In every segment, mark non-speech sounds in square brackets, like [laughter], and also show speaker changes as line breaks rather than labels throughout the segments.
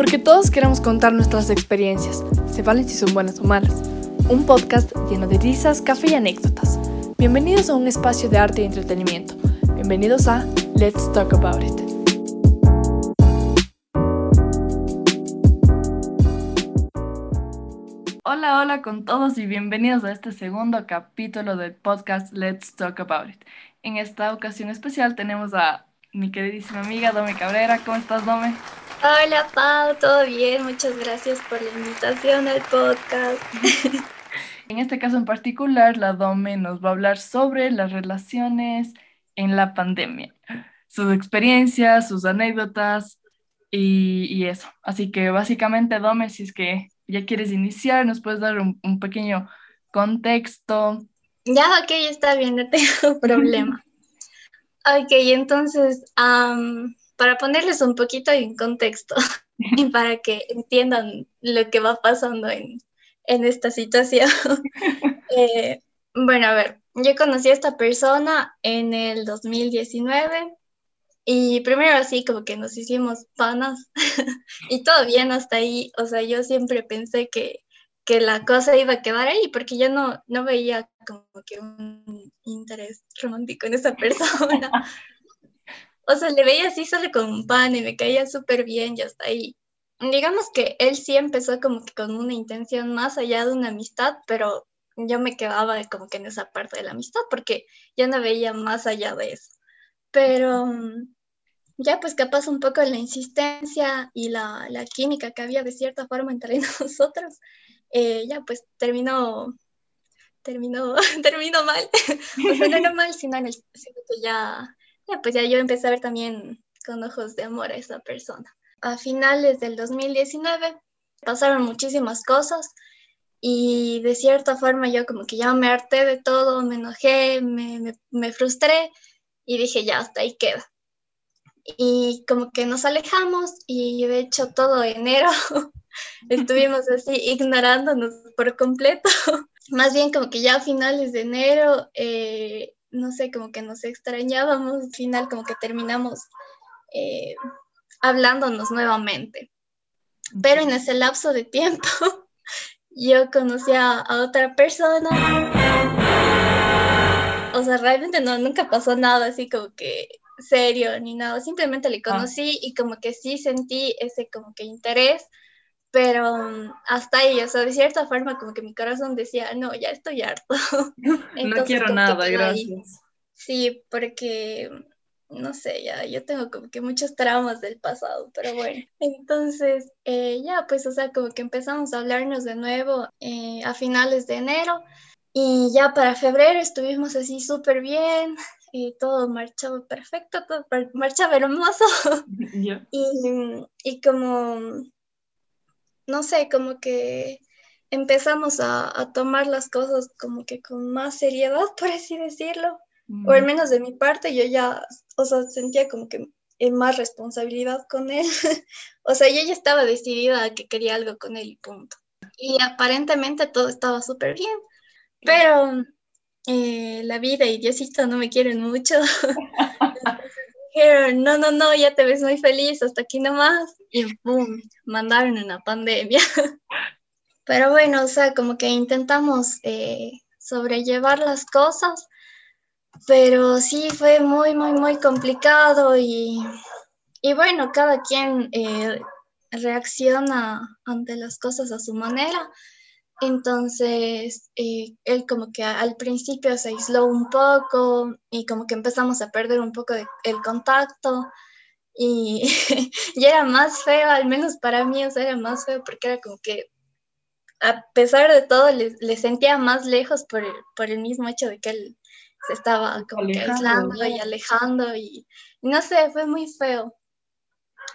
Porque todos queremos contar nuestras experiencias, se valen si son buenas o malas. Un podcast lleno de risas, café y anécdotas. Bienvenidos a un espacio de arte y entretenimiento. Bienvenidos a Let's Talk About It. Hola, hola con todos y bienvenidos a este segundo capítulo del podcast Let's Talk About It. En esta ocasión especial tenemos a mi queridísima amiga Dome Cabrera. ¿Cómo estás, Dome?
Hola, Pau, ¿todo bien? Muchas gracias por la invitación al podcast.
en este caso en particular, la Dome nos va a hablar sobre las relaciones en la pandemia, sus experiencias, sus anécdotas y, y eso. Así que básicamente, Dome, si es que ya quieres iniciar, nos puedes dar un, pequeño contexto.
Ya, ok, está bien, no tengo [laughs] problema. [laughs] ok, entonces, para ponerles un poquito en contexto [laughs] y para que entiendan lo que va pasando en, en esta situación. [laughs] Eh, bueno, a ver, yo conocí a esta persona en el 2019 y primero así como que nos hicimos panas [laughs] y todo bien hasta ahí. O sea, yo siempre pensé que, que la cosa iba a quedar ahí porque yo no, no veía como que un interés romántico en esa persona. O sea, le veía así solo con un pan y me caía súper bien y hasta ahí. Digamos que él sí empezó como que con una intención más allá de una amistad, pero yo me quedaba como que en esa parte de la amistad porque ya no veía más allá de eso. Pero mm, ya pues capaz un poco la insistencia y la, la química que había de cierta forma entre [laughs] nosotros, eh, ya pues terminó, terminó, [laughs] terminó mal. [laughs] no era mal, sino en el sentido que ya, ya pues ya yo empecé a ver también con ojos de amor a esa persona. A finales del 2019 pasaron muchísimas cosas y de cierta forma yo como que ya me harté de todo, me enojé, me, me, me frustré y dije, ya, hasta ahí queda. Y como que nos alejamos y de hecho todo enero [laughs] estuvimos así ignorándonos por completo. [laughs] Más bien como que ya a finales de enero, eh, no sé, como que nos extrañábamos, al final como que terminamos eh, hablándonos nuevamente. Pero en ese lapso de tiempo [laughs] yo conocí a otra persona o sea, realmente no, nunca pasó nada así como que serio ni nada, simplemente le ah. conocí y como que sí sentí ese como que interés, pero mm, hasta ahí, o sea, de cierta forma como que mi corazón decía, no, ya estoy harto. [laughs]
no quiero nada, gracias.
Sí, porque, no sé, ya yo tengo como que muchos traumas del pasado, pero bueno. Entonces, eh, ya, pues, o sea, como que empezamos a hablarnos de nuevo eh, a finales de enero y ya para febrero estuvimos así súper bien, y todo marchaba perfecto, todo marchaba hermoso. [laughs] Y, y, como, no sé, como que empezamos a, a, tomar las cosas como que con más seriedad, [laughs] por así decirlo. O al menos de mi parte, yo ya, o sea, sentía como que más responsabilidad con él. [laughs] o sea, yo ya estaba decidida a que quería algo con él y punto. Y aparentemente todo estaba súper bien. Pero eh, la vida y Diosito no me quieren mucho. [laughs] no, no, no, ya te ves muy feliz, hasta aquí nomás. Y boom, mandaron una pandemia. [laughs] Pero bueno, o sea, como que intentamos eh, sobrellevar las cosas, pero sí fue muy, muy, muy complicado y, y bueno, cada quien eh, reacciona ante las cosas a su manera. Entonces, eh, él como que al principio se aisló un poco y como que empezamos a perder un poco el contacto y, [laughs] y, era más feo, al menos para mí, o sea, era más feo porque era como que a pesar de todo le, sentía más lejos por el, por el, mismo hecho de que él se estaba como que aislando y alejando y, no sé, fue muy feo.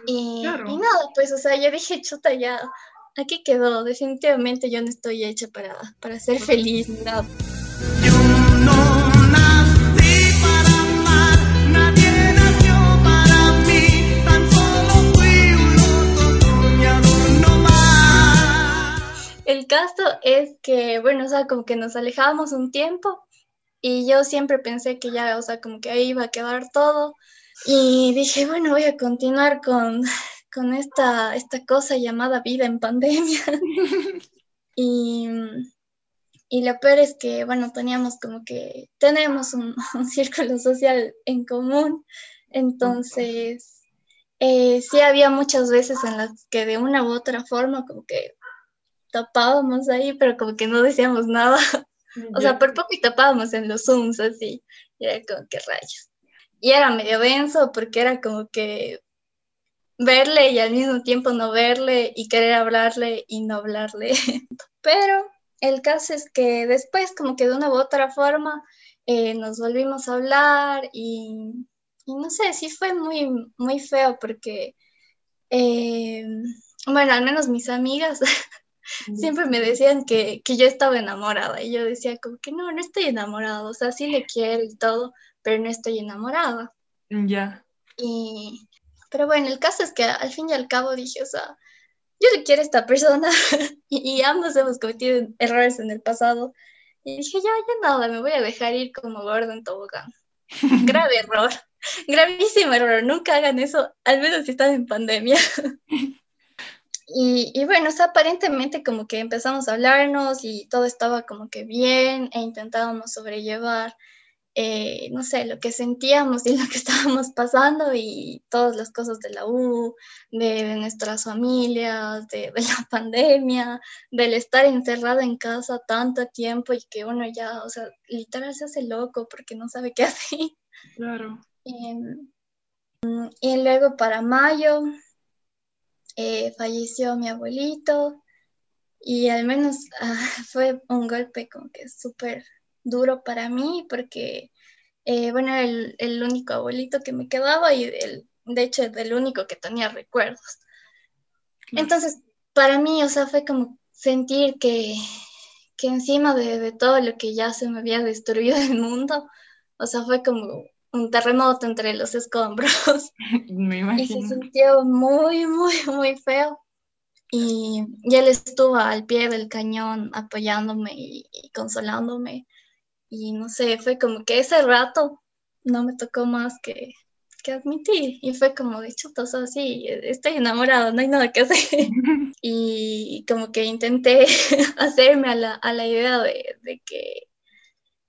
Y, y nada, pues, o sea, yo dije, chuta, ya, aquí quedó. Definitivamente yo no estoy hecha para, para ser feliz. No. Yo no nací para amar, nadie nació para mí, tan solo fui un no más. El caso es que, bueno, o sea, como que nos alejábamos un tiempo y yo siempre pensé que ya, o sea, como que ahí iba a quedar todo. Y dije, bueno, voy a continuar con, con esta, esta cosa llamada vida en pandemia. [laughs] y, y lo peor es que, bueno, teníamos como que, tenemos [laughs] un, círculo social en común, entonces eh, sí había muchas veces en las que de una u otra forma como que tapábamos ahí, pero como que no decíamos nada. o sea, por poco y tapábamos en los Zooms así, y era como que rayos. Y era medio denso porque era como que verle y al mismo tiempo no verle y querer hablarle y no hablarle. [laughs] Pero el caso es que después como que de una u otra forma eh, nos volvimos a hablar y, no sé, sí fue muy, muy feo porque, eh, bueno, al menos mis amigas [laughs] siempre me decían que, que, yo estaba enamorada y yo decía como que no, no estoy enamorada, o sea, sí le quiero y todo, pero no estoy enamorada.
Ya.
Y, pero bueno, el caso es que al fin y al cabo dije, o sea, yo le quiero a esta persona [laughs] y, ambos hemos cometido errores en el pasado. Y dije, ya, ya nada, me voy a dejar ir como gordo en tobogán. [laughs] Grave error, gravísimo error, nunca hagan eso, al menos si están en pandemia. [laughs] y, y, bueno, o sea, aparentemente como que empezamos a hablarnos y todo estaba como que bien e intentábamos sobrellevar eh, no sé, lo que sentíamos y [laughs] lo que estábamos pasando y todas las cosas de la U, de, nuestras familias, de, la [laughs] pandemia, del estar encerrado en casa tanto tiempo y que uno ya, o sea, literal se hace loco porque no sabe qué [laughs] hacer.
Claro.
Em, y luego para mayo eh, falleció mi abuelito y al menos ah, fue un golpe como que súper duro para mí porque, eh, bueno, era el, el, único abuelito que me quedaba y el, de hecho el único que tenía recuerdos. Entonces, para mí, o sea, fue como sentir que, que encima de, de, todo lo que ya se me había destruido el mundo, o sea, fue como un terremoto entre los escombros. [laughs]
Me imagino.
Y se sintió muy, muy, muy feo. Y, y él estuvo al pie del cañón apoyándome y, y consolándome. Y no sé, fue como que ese rato no me tocó más que, que admitir. Y fue como de chuta, o sea, sí, estoy enamorado, no hay nada que hacer. [laughs] y como que intenté [laughs] hacerme a la, a la idea de, de, que,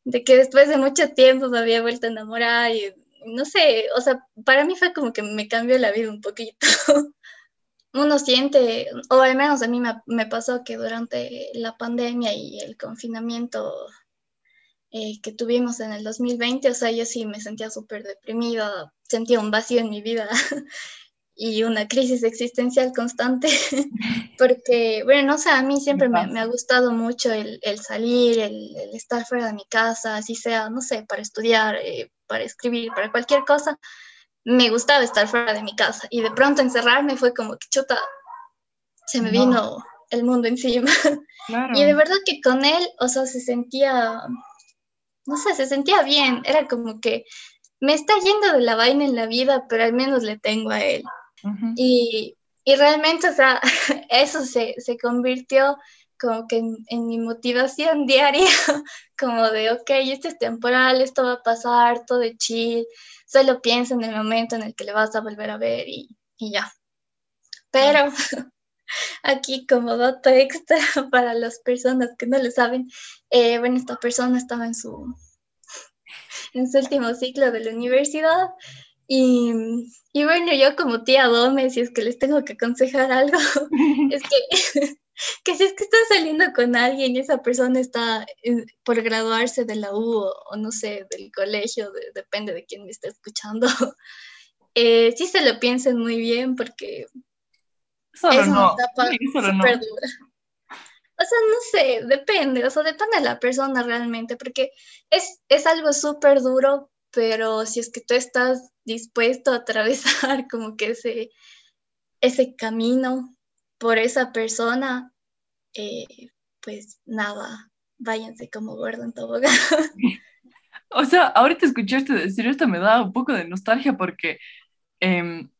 de que después de mucho tiempo me había vuelto a enamorar y no sé, o sea, para mí fue como que me cambió la vida un poquito. [laughs] Uno siente, o al menos a mí me, me pasó que durante la pandemia y el confinamiento eh, que tuvimos en el 2020, o sea, yo sí me sentía súper deprimida, sentía un vacío en mi vida [laughs] y una crisis existencial constante, [laughs] porque, bueno, no sé, a mí siempre me, me ha gustado mucho el, el salir, el, el, estar fuera de mi casa, así sea, no sé, para estudiar, eh, para escribir, para cualquier cosa, me gustaba estar fuera de mi casa y de pronto encerrarme fue como que chuta, se me no. vino el mundo encima. Claro. [laughs] Y de verdad que con él, o sea, se sentía no sé, se sentía bien, era como que me está yendo de la vaina en la vida, pero al menos le tengo a él. Uh -huh. y, y, realmente, o sea, [laughs] eso se, se convirtió como que en, en, mi motivación diaria, [laughs] como de, ok, esto es temporal, esto va a pasar, todo de chill, solo piensa en el momento en el que le vas a volver a ver y, y ya. Pero [laughs] aquí como dato extra [laughs] para las personas que no lo saben, eh, bueno, esta persona estaba en su, en su último ciclo de la universidad y, y bueno, yo como tía Dome, si es que les tengo que aconsejar algo, [laughs] es que, [laughs] que si es que están saliendo con alguien y esa persona está por graduarse de la U o, o no sé, del colegio, de, depende de quién me esté escuchando, eh, sí se lo piensen muy bien porque Es
no.
una etapa
no.
súper dura. O sea, no sé, depende, o sea, depende de la persona realmente, porque es, es algo súper duro, pero si es que tú estás dispuesto a atravesar [laughs] como que ese, ese camino por esa persona, eh, pues nada, váyanse como gordo en tobogán. [laughs]
O sea, ahorita escuchaste decir esto me da un poco de nostalgia porque, em,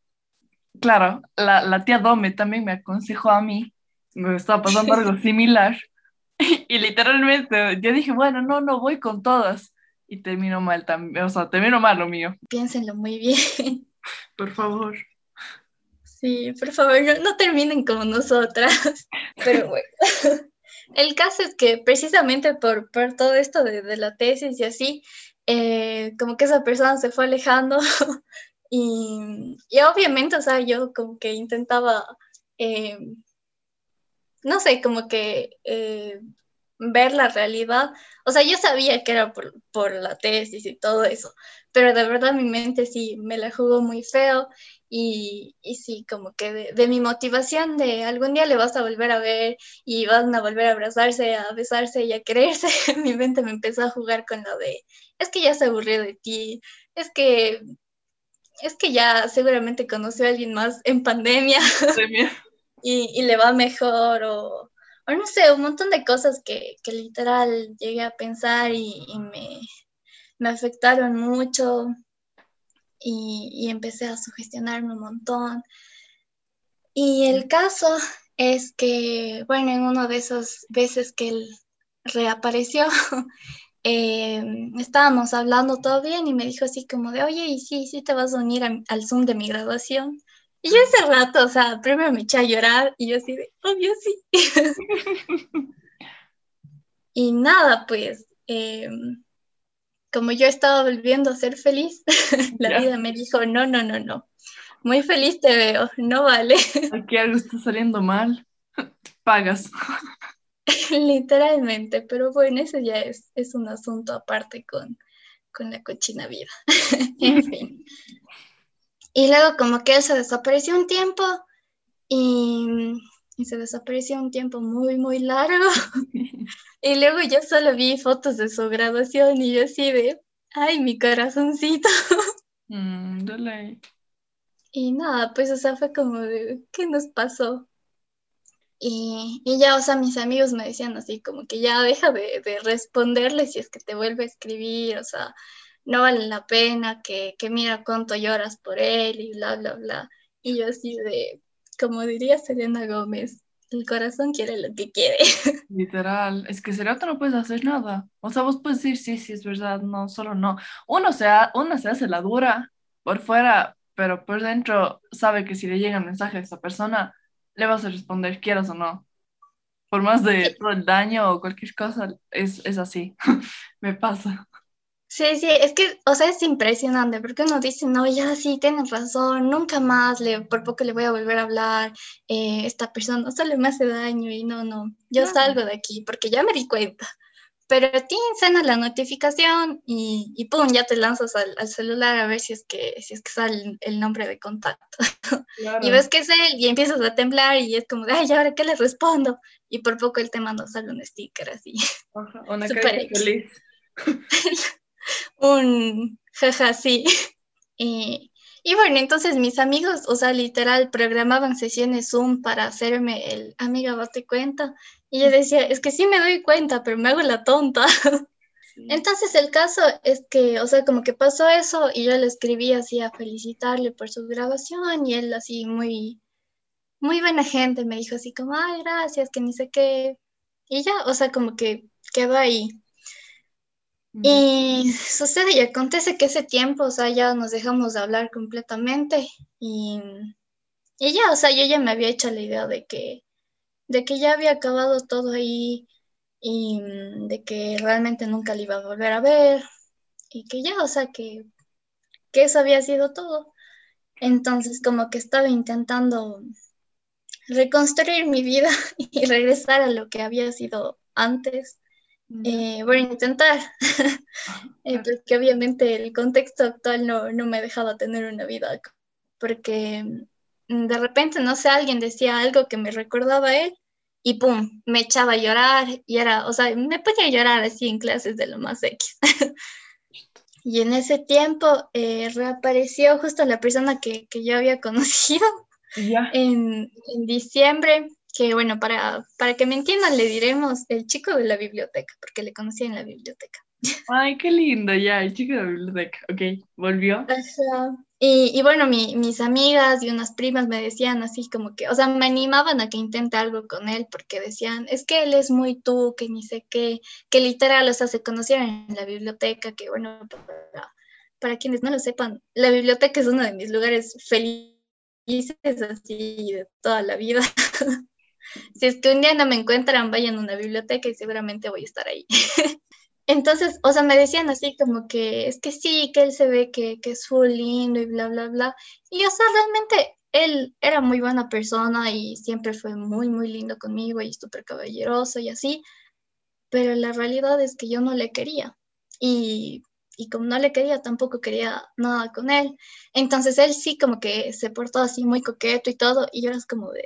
claro, la, la tía Dome también me aconsejó a mí, me estaba pasando algo [laughs] similar, y, literalmente yo dije, bueno, no, no, voy con todas, y terminó mal también, o sea, terminó mal lo mío.
Piénsenlo muy bien. [laughs]
Por favor.
Sí, por favor, no, terminen como nosotras. [laughs] Pero bueno, el caso es que precisamente por, por todo esto de, la tesis y así, eh, como que esa persona se fue alejando y, y, obviamente, o sea, yo como que intentaba, eh, no sé, como que eh, ver la realidad. O sea, yo sabía que era por, la tesis y todo eso, pero de verdad mi mente sí me la jugó muy feo y, y sí, como que de, mi motivación de algún día le vas a volver a ver y van a volver a abrazarse, a besarse y a quererse, [laughs] mi mente me empezó a jugar con lo de, es que ya se aburrió de ti, es que... Es que ya seguramente conoció a alguien más en pandemia. [laughs] Y, y le va mejor o, o no sé, un montón de cosas que, que literal llegué a pensar y, me, me, afectaron mucho. Y, y, empecé a sugestionarme un montón. Y el caso es que, bueno, en una de esas veces que él reapareció, [laughs] eh, estábamos hablando todo bien y me dijo así como de, oye, y sí, sí te vas a unir al Zoom de mi graduación. Y yo ese rato, o sea, primero me eché a llorar y yo así de, obvio sí. [laughs] y nada, pues, em, como yo estaba volviendo a ser feliz, [laughs] la vida me dijo, no, no, no, no. Muy feliz te veo, no vale.
Aquí algo está saliendo mal. [laughs] Pagas.
Literalmente, pero bueno, ese ya es, es un asunto aparte con, con la cochina vida. [laughs] en fin. Y luego como que él se desapareció un tiempo y, se desapareció un tiempo muy, muy largo. [laughs] y luego yo solo vi fotos de su graduación y yo así de, ay, mi corazoncito. [laughs]
Mm,
y nada, pues o sea, fue como de, ¿qué nos pasó? Y, y, ya, o sea, mis amigos me decían así, como que ya deja de, de responderle si es que te vuelve a escribir, o sea, no vale la pena, que, que mira cuánto lloras por él y bla, bla, bla. Y yo así de, como diría Selena Gómez, el corazón quiere lo que quiere. [laughs]
Literal, es que tú no puedes hacer nada. O sea, vos puedes decir, sí, sí, es verdad, no, solo no. Uno se, uno se hace la dura por fuera, pero por dentro sabe que si le llega un mensaje a esa persona, le vas a responder, quieras o no. Por más de todo el daño o cualquier cosa, es, es así. [laughs] Me pasa.
Sí, sí, es que, o sea, es impresionante porque uno dice, no, ya sí, tienes razón, nunca más, le, por poco le voy a volver a hablar, eh, esta persona solo me hace daño y no, no, yo salgo de aquí porque ya me di cuenta. Pero a ti suena la notificación y, y pum, ya te lanzas al, celular a ver si es que, si es que sale el, nombre de contacto. [laughs] y ves que es él y empiezas a temblar y es como de, ay, ¿ahora qué le respondo? Y por poco él te manda solo un sticker así.
Ajá, una cara feliz. [laughs]
un jaja, sí. Y, y, bueno, entonces mis amigos, o sea, literal, programaban sesiones Zoom para hacerme el amiga, date cuenta. Y yo decía, es que sí me doy cuenta, pero me hago la tonta. Entonces el caso es que, o sea, como que pasó eso y yo le escribí así a felicitarle por su grabación y él así muy, muy buena gente me dijo así como, ay, gracias, que ni sé qué. Y ya, o sea, como que quedó ahí. Y sucede y acontece que ese tiempo, o sea, ya nos dejamos de hablar completamente y, y ya, o sea, yo ya me había hecho la idea de que, de que ya había acabado todo ahí y de que realmente nunca le iba a volver a ver y que ya, o sea, que, que eso había sido todo. Entonces, como que estaba intentando reconstruir mi vida [laughs] y regresar a lo que había sido antes eh, voy a intentar, [laughs] eh, porque obviamente el contexto actual no, no me dejaba tener una vida, porque mm, de repente, no sé, alguien decía algo que me recordaba a él y pum, me echaba a llorar y era, o sea, me ponía a llorar así en clases de lo más X. [laughs] y en ese tiempo eh, reapareció justo la persona que, que yo había [laughs] conocido en, en diciembre que bueno, para, para que me entiendan, le diremos el chico de la biblioteca, porque le conocí en la biblioteca. [laughs]
Ay, qué lindo, ya, el chico de la biblioteca, ok, volvió.
Y, y, bueno, mi, mis amigas y unas primas me decían así como que, o sea, me animaban a que intente algo con él porque decían, es que él es muy tú, que ni sé qué, que literal, o sea, se conocieron en la biblioteca, que bueno, para, para quienes no lo sepan, la biblioteca es uno de mis lugares felices así de toda la vida. [laughs] si es que un día no me encuentran, vayan a una biblioteca y seguramente voy a estar ahí. [laughs] Entonces, o sea, me decían así como que es que sí, que él se ve que, que es full lindo y bla, bla, bla. Y o sea, realmente él era muy buena persona y siempre fue muy, muy lindo conmigo y súper caballeroso y así. Pero la realidad es que yo no le quería. Y, y como no le quería, tampoco quería nada con él. Entonces él sí como que se portó así muy coqueto y todo. Y yo era como de,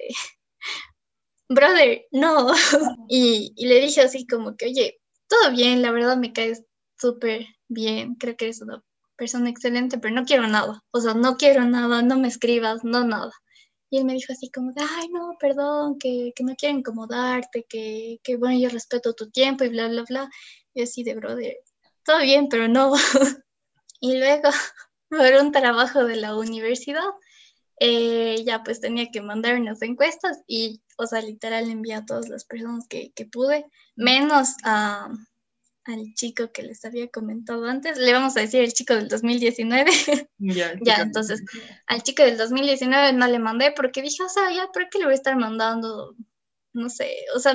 brother, no. [laughs] y, y le dije así como que, oye, todo bien, la verdad me caes súper bien, creo que eres una persona excelente, pero no quiero nada, o sea, no quiero nada, no me escribas, no nada. Y él me dijo así como, ay, no, perdón, que, que no quiero incomodarte, que, que, bueno, yo respeto tu tiempo y bla, bla, bla. Y así de, brother, todo bien, pero no. [laughs] y luego, [laughs] por un trabajo de la universidad, eh, ya pues tenía que mandar unas encuestas y, o sea, literal envié a todas las personas que, que pude, menos a, al chico que les había comentado antes, le vamos a decir el chico del 2019. [laughs] Ya, ya entonces, al chico del 2019 no le mandé porque dije, o sea, ya, ¿por qué le voy a estar mandando? No sé, o sea,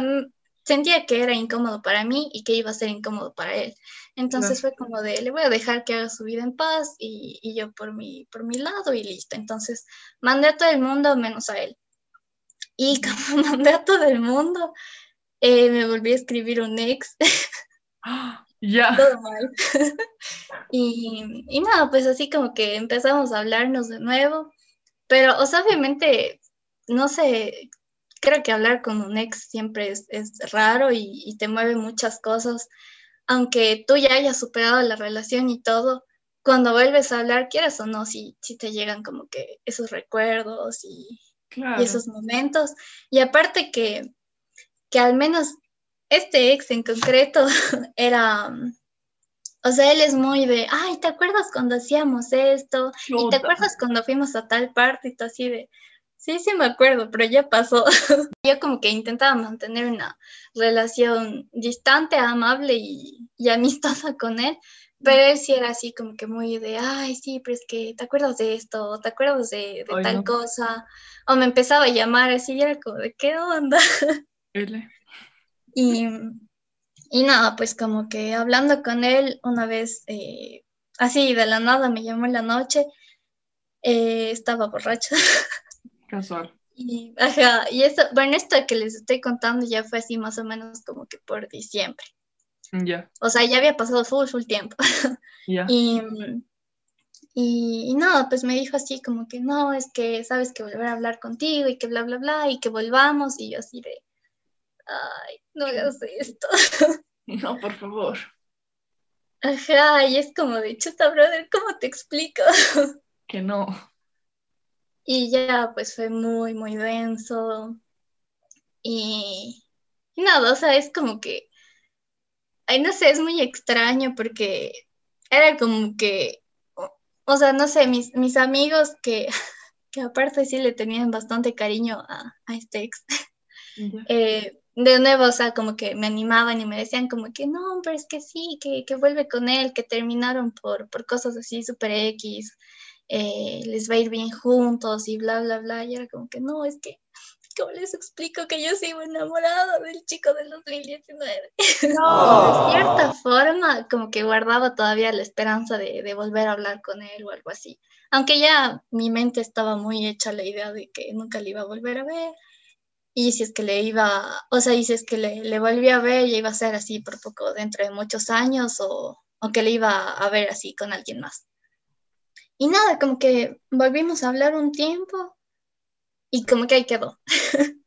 sentía que era incómodo para mí y que iba a ser incómodo para él. Entonces fue como de, le voy a dejar que haga su vida en paz y, y, yo por mi, por mi lado y listo. Entonces mandé a todo el mundo menos a él. Y como [laughs] mandé a todo el mundo, eh, me volví a escribir un ex. [gasps]
Ya. [laughs]
Todo mal. [laughs] y, y nada, pues así como que empezamos a hablarnos de nuevo. Pero, o sea, obviamente, no sé, creo que hablar con un ex siempre es, es raro y, y, te mueve muchas cosas. Aunque tú ya hayas superado la relación y todo, cuando vuelves a hablar, quieras o no, si, si te llegan como que esos recuerdos y, claro. y esos momentos. Y aparte que, que al menos este ex en concreto [laughs] era, o sea, él es muy de, ay, ¿te acuerdas cuando hacíamos esto? ¿Y te acuerdas cuando fuimos a tal parte y tú así de, sí, sí me acuerdo, pero ya pasó. [laughs] Yo como que intentaba mantener una relación distante, amable y, y amistosa con él, pero él sí era así como que muy de, ay, sí, pero es que te acuerdas de esto, te acuerdas de, de ay, tal no. cosa, o me empezaba a llamar así, y era como de, ¿qué onda? [laughs]
L.
Y, y nada, pues como que hablando con él una vez, eh, así de la nada me llamó en la noche, eh, estaba borracha. [laughs]
Casual.
Y, ajá, y eso, bueno, esto que les estoy contando ya fue así más o menos como que por diciembre.
Ya. Yeah.
O sea, ya había pasado full, full tiempo. [laughs]
Yeah.
Y, y, y nada, pues me dijo así como que no, es que sabes que volver a hablar contigo y que bla, bla, bla, y que volvamos. Y yo así de, ay, no hagas esto. [laughs]
No, por favor.
Ajá, y es como de chuta, brother, ¿cómo te explico? [laughs]
Que no.
Y ya, pues fue muy, muy denso. Y, y nada, o sea, es como que, ay, no sé, es muy extraño porque era como que, o, sea, no sé, mis, mis amigos que, [laughs] que aparte sí le tenían bastante cariño a, a este ex. Uh [laughs] -huh. eh, de nuevo, o sea, como que me animaban y me decían como que no, pero es que sí, que, que vuelve con él, que terminaron por, por cosas así súper X, eh, les va a ir bien juntos y bla, bla, bla. Y era como que no, es que, ¿cómo les explico que yo sigo enamorado del chico del 2019? [laughs] No. de cierta forma, como que guardaba todavía la esperanza de, de volver a hablar con él o algo así. Aunque ya mi mente estaba muy hecha la idea de que nunca le iba a volver a ver y si es que le iba, o sea, y si es que le, le volvía a ver, ya iba a ser así por poco dentro de muchos años o, o que le iba a ver así con alguien más. Y nada, como que volvimos a hablar un tiempo y como que ahí quedó. [laughs]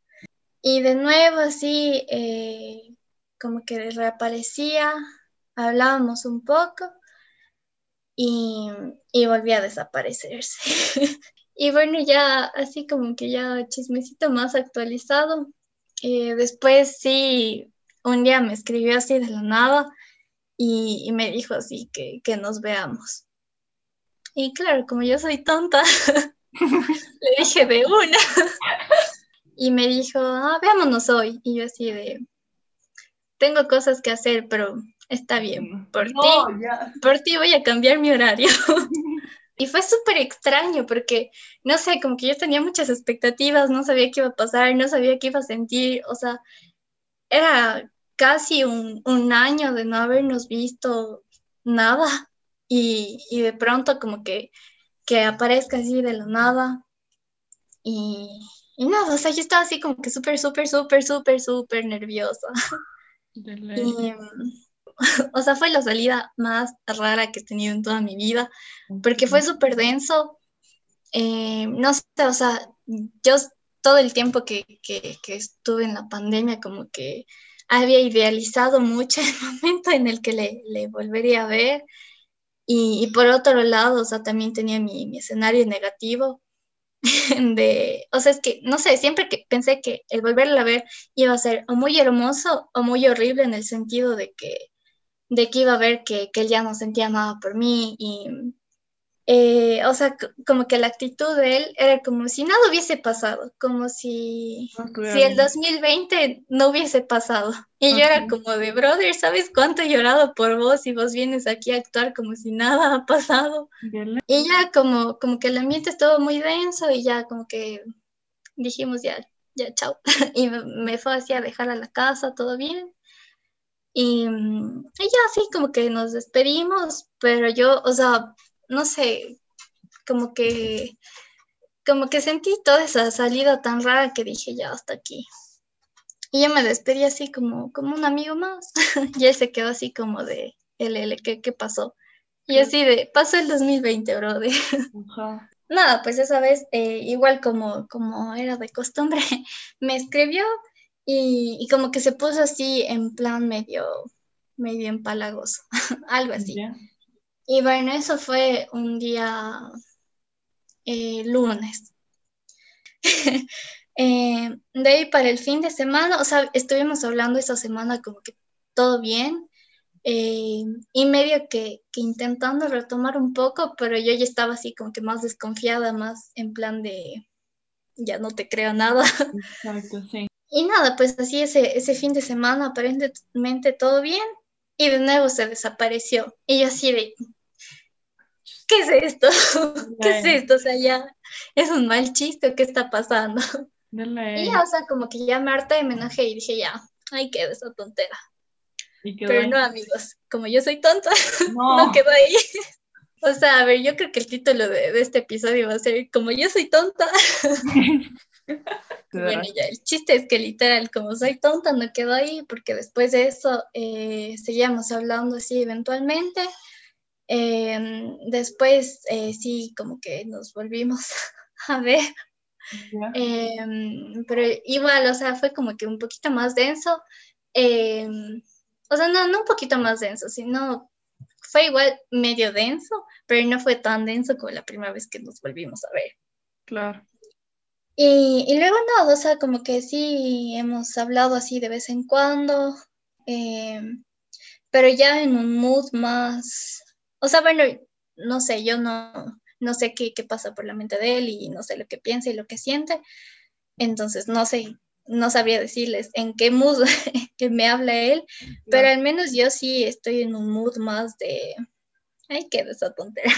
y de nuevo así, eh, como que reaparecía, hablábamos un poco y, y volvía a desaparecerse. [laughs] Y bueno, ya así como que ya chismecito más actualizado. Eh, después sí, un día me escribió así de la nada y, y me dijo así que, que, nos veamos. Y claro, como yo soy tonta, [laughs] le dije de una. y me dijo, ah, veámonos hoy. Y yo así de, tengo cosas que hacer, pero está bien. Por, no, ti, por ti voy a cambiar mi horario. [laughs] Y fue súper extraño porque, no sé, como que yo tenía muchas expectativas, no sabía qué iba a pasar, no sabía qué iba a sentir, o sea, era casi un, un año de no habernos visto nada y, y de pronto como que, que aparezca así de la nada y, y nada, o sea, yo estaba así como que súper, súper, súper, súper, súper nerviosa. [laughs] Y, [laughs] o sea, fue la salida más rara que he tenido en toda mi vida, porque fue súper denso. Eh, no sé, o sea, yo todo el tiempo que, que, que, estuve en la pandemia, como que había idealizado mucho el [laughs] momento en el que le, le volvería a ver. Y, y, por otro lado, o sea, también tenía mi, mi escenario negativo [laughs] de, o sea, es que, no sé, siempre que pensé que el volverla a ver iba a ser o muy hermoso o muy horrible en el sentido de que de que iba a ver que, que él ya no sentía nada por mí y, eh, o sea, como que la actitud de él era como si nada hubiese pasado, como si, okay. si el 2020 no hubiese pasado. Y okay. yo era como de, brother, ¿sabes cuánto he llorado por vos y vos vienes aquí a actuar como si nada ha pasado? Bien. Y ya como, como que el ambiente estuvo muy denso y ya como que dijimos ya, ya, chao. [laughs] y me fue así a dejar a la casa, todo bien. Y, y ya así como que nos despedimos, pero yo, o sea, no sé, como que, como que sentí toda esa salida tan rara que dije, ya, hasta aquí. Y yo me despedí así como, como un amigo más. [laughs] y él se quedó así como de, LL, ¿qué, qué pasó? Y así de, pasó el 2020, bro. De... Nada, pues esa vez, eh, igual como, como era de costumbre, [laughs] me escribió y, y, como que se puso así en plan medio, medio empalagoso, [laughs] algo así. Yeah. Y bueno, eso fue un día eh, lunes. [laughs] eh, de ahí para el fin de semana, o sea, estuvimos hablando esa semana como que todo bien. Eh, y medio que, que, intentando retomar un poco, pero yo ya estaba así como que más desconfiada, más en plan de ya no te creo nada. [laughs] Exacto, sí. Y nada, pues así ese, ese fin de semana aparentemente todo bien y de nuevo se desapareció. Y yo así de, ¿qué es esto? [laughs] ¿Qué es esto? O sea, ya es un mal chiste, ¿qué está pasando? [laughs] Dale. Y ya, o sea, como que ya me harta y me enojé y dije, ya, ahí quedó esa tontera. Pero no, amigos, como yo soy tonta, [laughs] no, no quedó ahí. O sea, a ver, yo creo que el título de, de este episodio va a ser Como yo soy tonta. bueno, ya el chiste es que literal, como soy tonta, no quedó ahí, porque después de eso eh, seguíamos hablando así eventualmente. Eh, después eh, sí, como que nos volvimos [laughs] a ver. Yeah. Eh, pero igual, o sea, fue como que un poquito más denso. o sea, no, no un poquito más denso, sino fue igual medio denso, pero no fue tan denso como la primera vez que nos volvimos a ver.
Claro.
Y, y luego no, o sea, como que sí hemos hablado así de vez en cuando, pero ya en un mood más, o sea, bueno, no sé, yo no, no sé qué, qué, pasa por la mente de él y no sé lo que piensa y lo que siente. Entonces, no sé, no sabría decirles en qué mood [laughs] que me habla él, pero al menos yo sí estoy en un mood más de, ay, qué de esa tontera.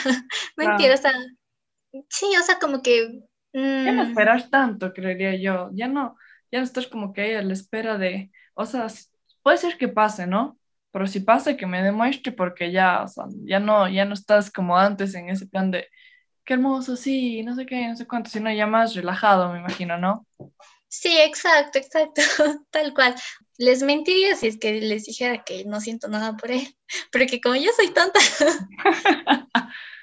Mentira, o sea, sí, o sea, como que...
Mmm... Ya no esperar tanto, creería yo. Ya no, ya no estás como que ahí a la espera de, o sea, puede ser que pase, ¿no? Pero si pasa que me demuestre porque ya, o sea, ya no, ya no estás como antes en ese plan de qué hermoso, sí, no sé qué, no sé cuánto, sino ya más relajado, me imagino, ¿no?
Sí, exacto, exacto, [laughs] tal cual. Les mentiría si es que les dijera que no siento nada por él, [laughs] porque como yo soy tonta, [laughs]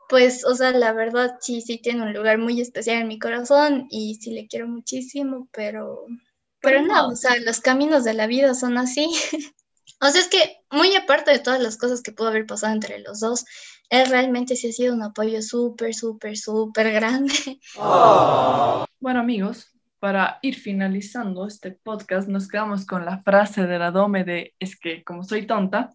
pues, o sea, la verdad sí, sí tiene un lugar muy especial en mi corazón y sí le quiero muchísimo, pero, pero no, o sea, los caminos de la vida son así. O sea, es que muy aparte de todas las cosas que pudo haber pasado entre los dos, él realmente sí ha sido un apoyo súper, súper, súper grande.
Oh. Bueno, amigos, para ir finalizando este podcast, nos quedamos con la frase de la Dome de es que como soy tonta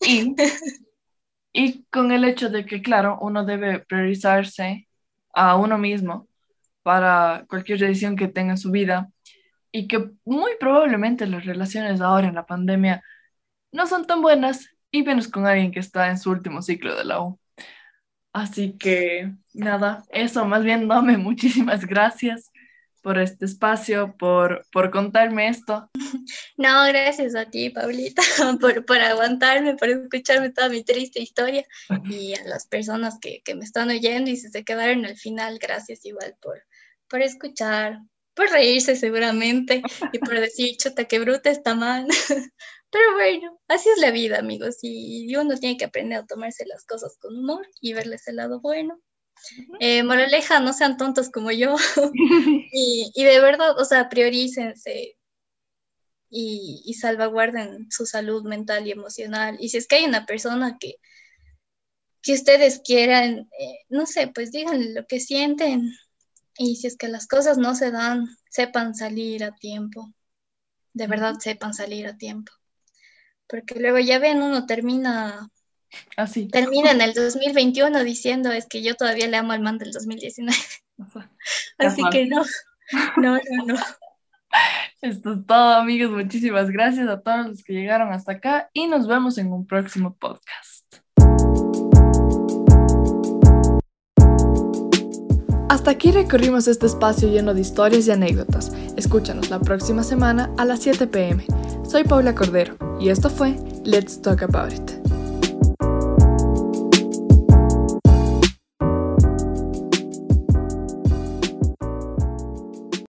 y, [laughs] y con el hecho de que, claro, uno debe priorizarse a uno mismo para cualquier decisión que tenga en su vida y que muy probablemente las relaciones ahora en la pandemia no son tan buenas y menos con alguien que está en su último ciclo de la U. Así que nada, eso, más bien dame muchísimas gracias por este espacio, por, por contarme esto. [laughs]
No, gracias a ti, Paulita, [laughs] por, por aguantarme, por escucharme toda mi triste historia y a las personas que, que me están oyendo y se quedaron al final, gracias igual por, por escuchar, por reírse seguramente y por decir, chuta, qué bruta está mal. [laughs] Pero bueno, así es la vida, amigos, y uno tiene que aprender a tomarse las cosas con humor y verles el lado bueno. Eh, moraleja, no sean tontos como yo [laughs] y, y, de verdad, o sea, priorícense y, y, salvaguarden su salud mental y emocional. Y si es que hay una persona que, que ustedes quieran, eh, no sé, pues díganle lo que sienten y si es que las cosas no se dan, sepan salir a tiempo. De verdad, sepan salir a tiempo porque luego ya ven, uno termina,
Así.
Ah, termina en el 2021 diciendo es que yo todavía le amo al man del 2019. [laughs] Así que no, no, no, no. [laughs]
Esto es todo, amigos. Muchísimas gracias a todos los que llegaron hasta acá y nos vemos en un próximo podcast. Hasta aquí recorrimos este espacio lleno de historias y anécdotas. Escúchanos la próxima semana a las 7 pm. Soy Paula Cordero y esto fue Let's Talk About It.